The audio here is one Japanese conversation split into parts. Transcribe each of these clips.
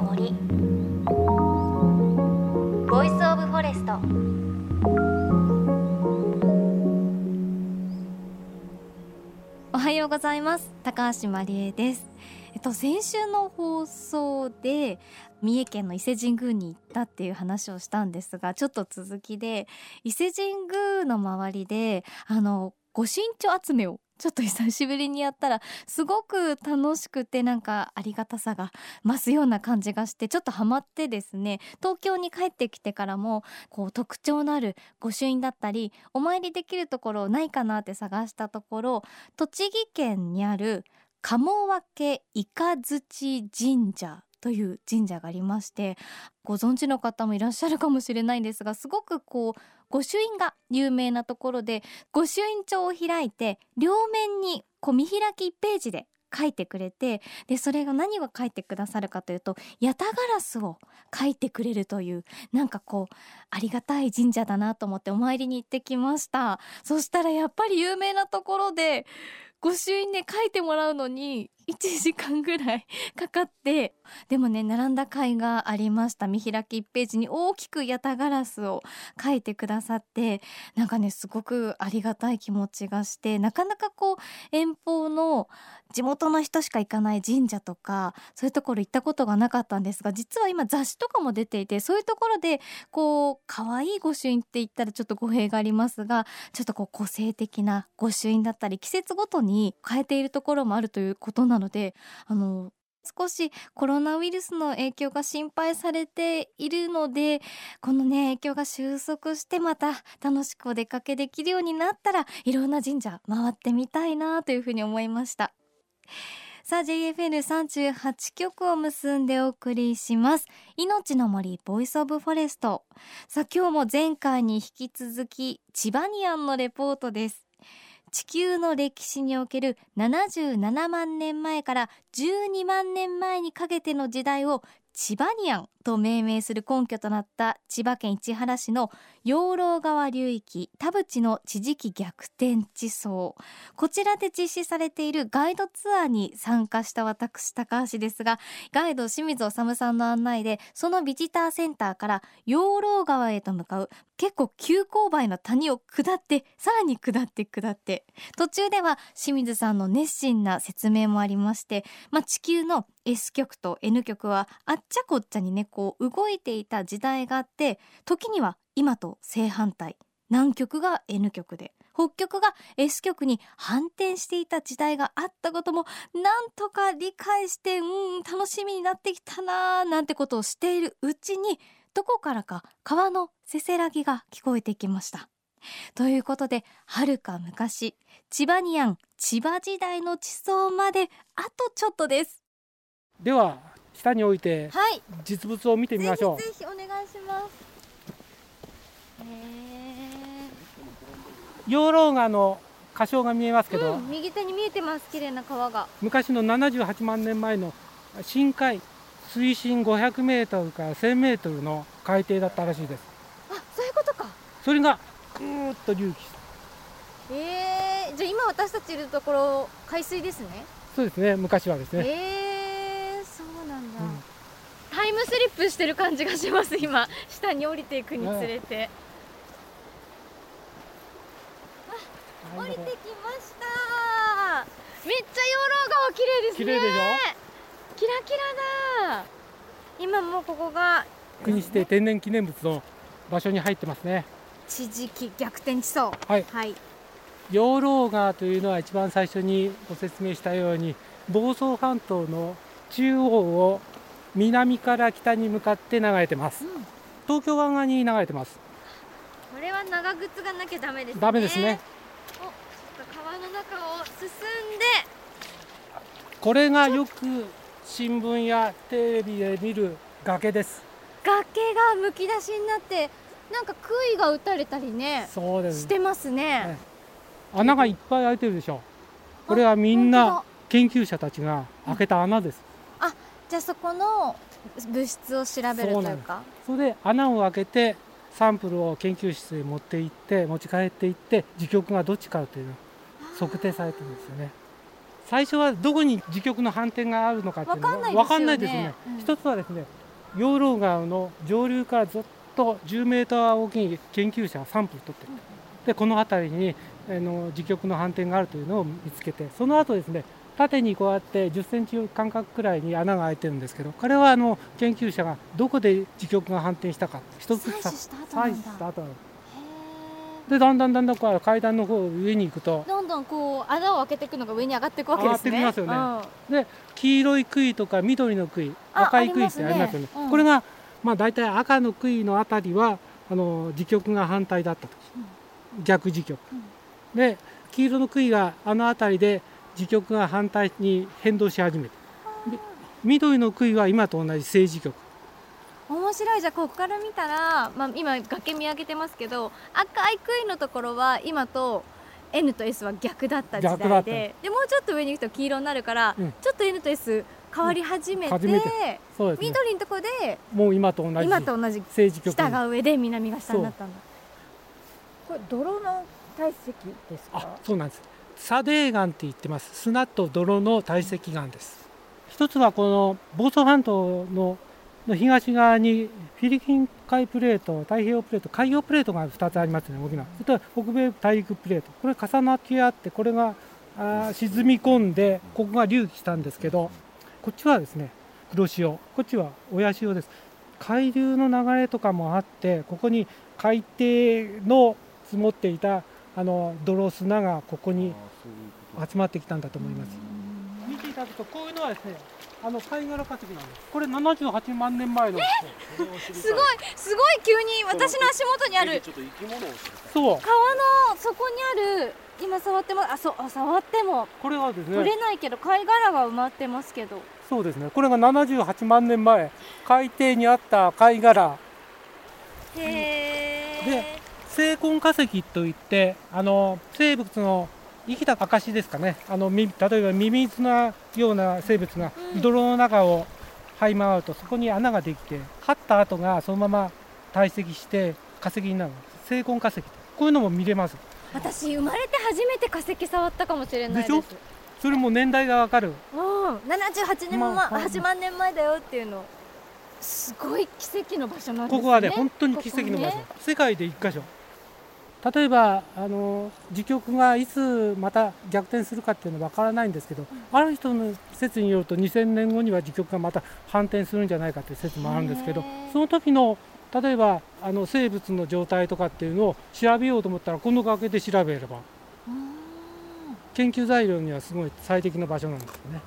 の森。 Voice of Forest おはようございます。高橋真理恵です。えっと先週の放送で三重県の伊勢神宮に行ったっていう話をしたんですがちょっと続きで伊勢神宮の周りであの御朱印帳集めを。ちょっと久しぶりにやったらすごく楽しくてなんかありがたさが増すような感じがしてちょっとハマってですね。東京に帰ってきてからもこう特徴のある御朱印だったりお参りできるところないかなって探したところ栃木県にある鴨分けイカ槌神社という神社がありましてご存知の方もいらっしゃるかもしれないんですがすごくこう御朱印が有名なところで御朱印帳を開いて両面にこう見開き1ページで書いてくれてでそれが何を書いてくださるかというとヤタガラスを書いてくれるというなんかこうありがたい神社だなと思ってお参りに行ってきました。そしたらやっぱり有名なところで御朱印ね書いてもらうのに1時間ぐらいかかってでもね並んだ甲斐がありました。見開き1ページに大きくヤタガラスを書いてくださってなんかねすごくありがたい気持ちがしてなかなかこう遠方の地元の人しか行かない神社とかそういうところ行ったことがなかったんですが実は今雑誌とかも出ていてそういうところでこう可愛い御朱印って言ったらちょっと語弊がありますがちょっとこう個性的な御朱印だったり季節ごとに変えているところもあるということなののであの少しコロナウイルスの影響が心配されているのでこのね影響が収束してまた楽しくお出かけできるようになったらいろんな神社回ってみたいなというふうに思いました。さあ JFN38 曲を結んでお送りします。いのちの森 Voice of Forest。さあ今日も前回に引き続きチバニアンのレポートです。地球の歴史における77万年前から12万年前にかけての時代をチバニアンと命名する根拠となった千葉県市原市の養老川流域田淵の地磁気逆転地層。こちらで実施されているガイドツアーに参加した私高橋ですがガイド清水治さんの案内でそのビジターセンターから養老川へと向かう結構急勾配の谷を下ってさらに下って下って。途中では清水さんの熱心な説明もありまして、まあ、地球の S 極と N 極はあっちゃこっちゃにねこう動いていた時代があって時には今と正反対南極が N 極で北極が S 極に反転していた時代があったこともなんとか理解してうん楽しみになってきたなーなんてことをしているうちにどこからか川のせせらぎが聞こえてきました。ということではるか昔千葉ニアン千葉時代の地層まであとちょっとですでは下に置いて実物を見てみましょう、ぜひお願いします。養老川の歌唱が見えますけど、うん、右手に見えてます綺麗な川が。昔の78万年前の深海水深500メートルから1000メートルの海底だったらしいです。あそういうことか。それがぐーっと隆起えー、じゃあ今私たちいるところ海水ですね。そうですね昔はですね。えー、イムスリップしてる感じがします今。下に降りていくにつれて、降りてきました。めっちゃ養老川綺麗ですね。綺麗でしょ？キラキラだ。今もうここが国指定天然記念物の場所に入ってますね。地磁気逆転地層はい、はい、養老川というのは一番最初にご説明したように房総半島の中央を南から北に向かって流れてます、うん、東京湾側に流れてます。これは長靴がなきゃダメですね。ダメですね。川の中を進んで。これがよく新聞やテレビで見る崖です。崖がむき出しになってなんか杭が打たれたりねそうです。してますね、ね、穴がいっぱい開いてるでしょ。これはみんな研究者たちが開けた穴です、じゃあそこの物質を調べるというか。それで穴を開けてサンプルを研究室へ持って行って持ち帰っていって磁極がどっちかというの測定されてるんですよね。最初はどこに時局の反転があるのかっていうのは分かんないですね。うん、一つはですね養老川の上流からずっと10メーター大きい研究者がサンプル取ってる、でこの辺りにあの時局の反転があるというのを見つけてその後ですね縦にこうやって10センチ間隔くらいに穴が開いてるんですけどこれはあの研究者がどこで時局が反転したか。一つ採取した後なんでだんだんだんだんこう階段の方上に行くとどんどんこう穴を開けていくのが上に上がっていくわけですね。上がってきますよね、で黄色い杭とか緑の杭赤い杭ってありますよね、ね。うん、これがまあ大体赤の杭のあたりはあの時局が反対だったと、うん、逆時局、うん、で黄色の杭があの辺りで時局が反対に変動し始めて。緑の杭は今と同じ正時局。面白い。じゃあここから見たら、まあ、今崖見上げてますけど赤い杭のところは今と N と S は逆だった時代で。でもうちょっと上に行くと黄色になるから、うん、ちょっと N と S 変わり始めてうんめて。ね、緑のところでもう今と同じ今と同じ北が上で南が下になったんだ。これ泥の堆積ですか？そうなんです砂泥岩って言ってます砂と泥の堆積岩です一つはこの房総半島のの東側にフィリピン海プレート、太平洋プレート、海洋プレートが2つありますね、大きな。それと北米大陸プレート、これ重なってあって、これがあ沈み込んで、ここが隆起したんですけど、こっちはですね、黒潮、こっちは親潮です。海流の流れとかもあって、ここに海底の積もっていたあの泥砂がここに集まってきたんだと思います。見ていただくと、こういうのはですね、あの貝殻化石なんです。これ78万年前のすごいすごい急に私の足元にある。そう川の底にある今触ってもあそうあ触ってもこれはですね。取れないけど貝殻が埋まってますけど。そうですね。これが78万年前。海底にあった貝殻。へえで成根化石といってあの生物の生きた証ですかね。あの例えばミミズのような生物が泥の中を這い回るとそこに穴ができて張った跡がそのまま堆積して化石になる。成根化石こういうのも見れます。私生まれて初めて化石触ったかもしれないです。それも年代がわかる。うん。78年前、まあ、8万年前だよっていうの。すごい奇跡の場所なんですね。ここはね本当に奇跡の場所、ね、世界で1箇所例えばあの時局がいつまた逆転するかっていうのは分からないんですけど、ある人の説によると2000年後には時局がまた反転するんじゃないかという説もあるんですけどその時の例えばあの生物の状態とかっていうのを調べようと思ったらこの崖で調べれば研究材料にはすごい最適な場所なんですよね。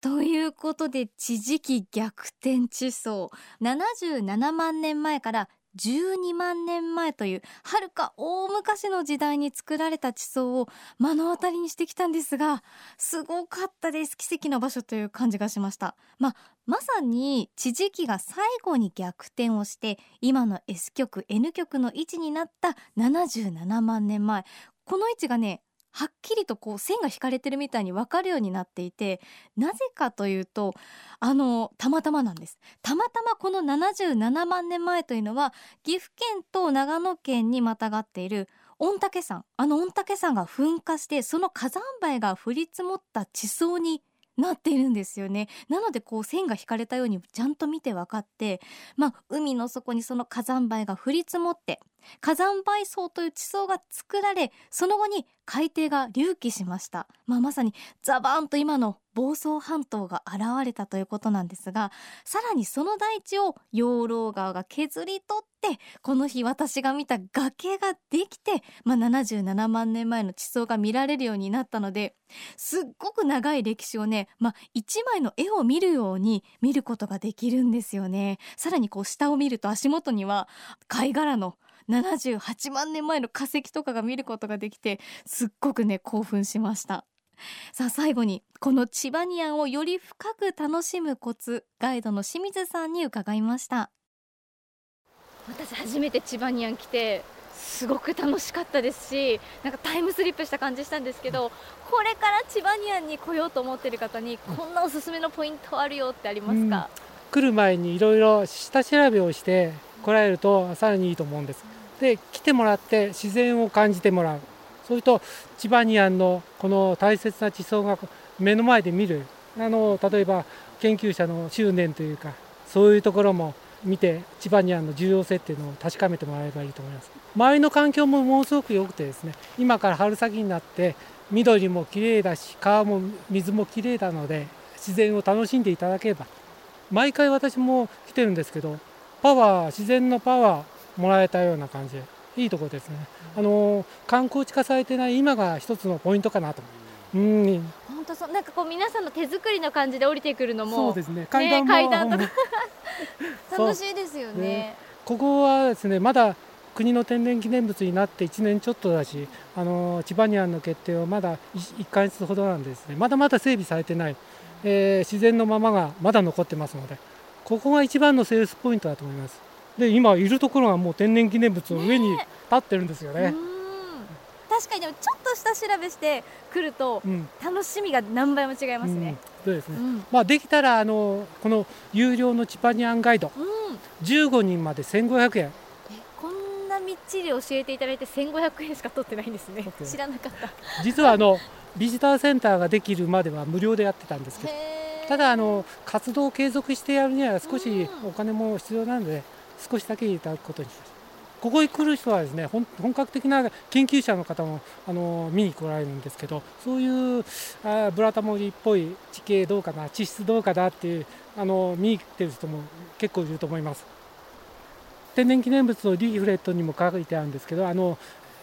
ということで地磁気逆転地層。77万年前から12万年前というはるか大昔の時代に作られた地層を目の当たりにしてきたんですがすごかったです。奇跡の場所という感じがしました。まあまさに地磁気が最後に逆転をして今の S 極 N 極の位置になった77万年前。この位置がねはっきりとこう線が引かれてるみたいに分かるようになっていてなぜかというとあのたまたまなんです。たまたまこの77万年前というのは岐阜県と長野県にまたがっている御嶽山。あの御嶽山が噴火してその火山灰が降り積もった地層になっているんですよね。なのでこう線が引かれたようにちゃんと見て分かってまあ海の底にその火山灰が降り積もって火山灰層という地層が作られその後に海底が隆起しました、まあ、まさにザバーンと今の房総半島が現れたということなんですがさらにその大地を養老川が削り取ってこの日私が見た崖ができて、まあ、77万年前の地層が見られるようになったのですっごく長い歴史をね、まあ、一枚の絵を見るように見ることができるんですよね。さらにこう下を見ると足元には貝殻の78万年前の化石とかが見ることができてすっごくね興奮しました。さあ最後にこのチバニアンをより深く楽しむコツガイドの清水さんに伺いました。私初めてチバニアン来てすごく楽しかったですしなんかタイムスリップした感じしたんですけどこれからチバニアンに来ようと思ってる方にこんなおすすめのポイントあるよってありますか、うん、来る前にいろいろ下調べをして来られるとさらにいいと思うんです。で来てもらって自然を感じてもらう。それとチバニアンのこの大切な地層が目の前で見る。あの例えば研究者の執念というかそういうところも見てチバニアンの重要性っていうのを確かめてもらえばいいと思います。周りの環境もものすごく良くてですね今から春先になって緑も綺麗だし川も水も綺麗なので自然を楽しんでいただければ。毎回私も来てるんですけどパワー自然のパワーもらえたような感じ。でいいところですね。あの観光地化されてない今が一つのポイントかなとう。ん。本当そうなんかこう皆さんの手作りの感じで降りてくるのもそうですね。階段,、ね、階段とか。楽しいですよね、ね、ここはですねまだ国の天然記念物になって1年ちょっとだしあの千葉ニアンの決定はまだ 1, 1ヶ月ほどなんですね。まだまだ整備されてない、えー、自然のままがまだ残ってますのでここが一番のセールスポイントだと思いますで今いるところがもう天然記念物の上に立ってるんですよね。ね確かにでもちょっと下調べしてくると、楽しみが何倍も違いますね。うん、そうですね。うん、まあできたらあのこの有料のチパニアンガイド、うん、15人まで1500円。こんなみっちり教えていただいて1500円しか取ってないんですね。知らなかった。実はあのビジターセンターができるまでは無料でやってたんですけど。ただあの活動を継続してやるには少しお金も必要なので少しだけいただくことにしました。ここに来る人はですね本格的な研究者の方もあの見に来られるんですけどそういうあブラタモリっぽい地形どうかな地質どうかなっていうあの見に来てる人も結構いると思います。天然記念物のリーフレットにも書いてあるんですけどあの、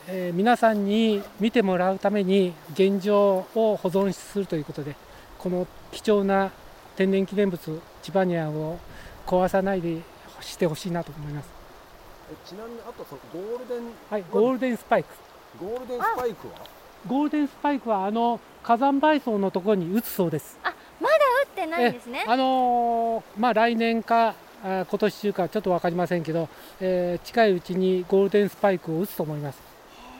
え、皆さんに見てもらうために現状を保存するということでこの貴重な天然記念物チバニアンを壊さないでしてほしいなと思います。ちなみにあとそのゴールデンはいゴールデンスパイク。ゴールデンスパイクは？ゴールデンスパイクはあの火山灰層のところに打つそうです。あまだ打ってないんですね。あのー、まあ来年かあ今年中かちょっと分かりませんけど、えー、近いうちにゴールデンスパイクを打つと思います、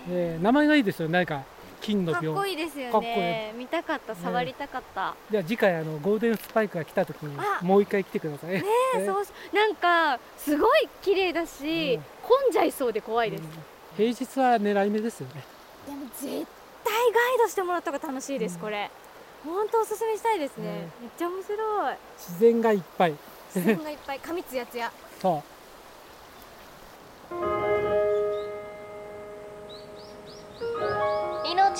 えー、名前がいいですよ何か金のかっこいいですよね。見たかった。触りたかった、じゃあ次回あのゴールデンスパイクが来た時にもう一回来てください。ねそうなんかすごい綺麗だし、うん、混んじゃいそうで怖いです、うん、平日は狙い目ですよね。でも絶対ガイドしてもらった方が楽しいです、うん、これ。本当おすすめしたいですね、めっちゃ面白い。自然がいっぱい。自然がいっぱい。髪つやつや。そう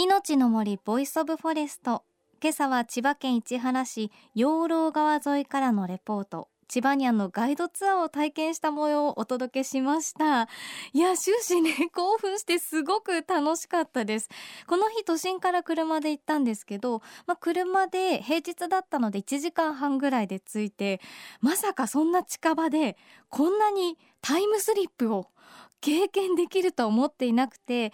いのちの森 Voice of Forest。今朝は千葉県市原市養老川沿いからのレポート。チバニアンのガイドツアーを体験した模様をお届けしました。いや終始ね興奮してすごく楽しかったです。この日都心から車で行ったんですけど、まあ、車で平日だったので1時間半ぐらいで着いてまさかそんな近場でこんなにタイムスリップを経験できると思っていなくて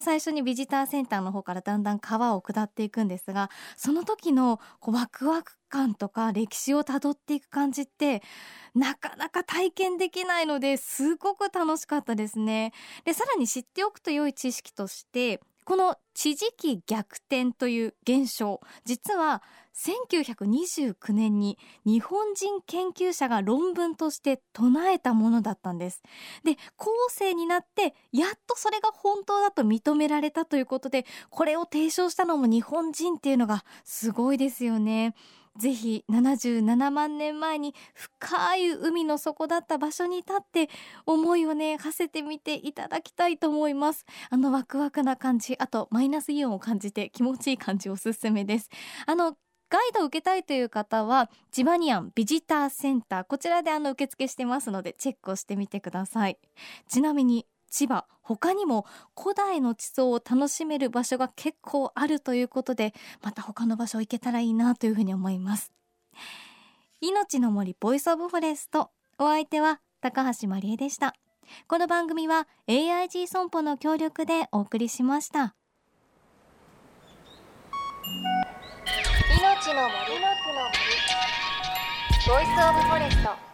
最初にビジターセンターの方からだんだん川を下っていくんですがその時のこうワクワク感とか歴史をたどっていく感じってなかなか体験できないのですごく楽しかったですね。でさらに知っておくと良い知識としてこの地磁気逆転という現象実は1929年に日本人研究者が論文として唱えたものだったんです。で後世になってやっとそれが本当だと認められたということでこれを提唱したのも日本人っていうのがすごいですよね。ぜひ77万年前に深い海の底だった場所に立って思いをね馳せてみていただきたいと思います。あのワクワクな感じあとマイナスイオンを感じて気持ちいい感じおすすめです。あのガイドを受けたいという方はジバニアンビジターセンター。こちらであの受付してますのでチェックをしてみてください。ちなみに千葉他にも古代の地層を楽しめる場所が結構あるということでまた他の場所行けたらいいなというふうに思います。いのちの森 Voice of Forest。お相手は高橋万里恵でした。この番組は AIG 損保の協力でお送りしました。いのちの森。の森。 Voice of Forest。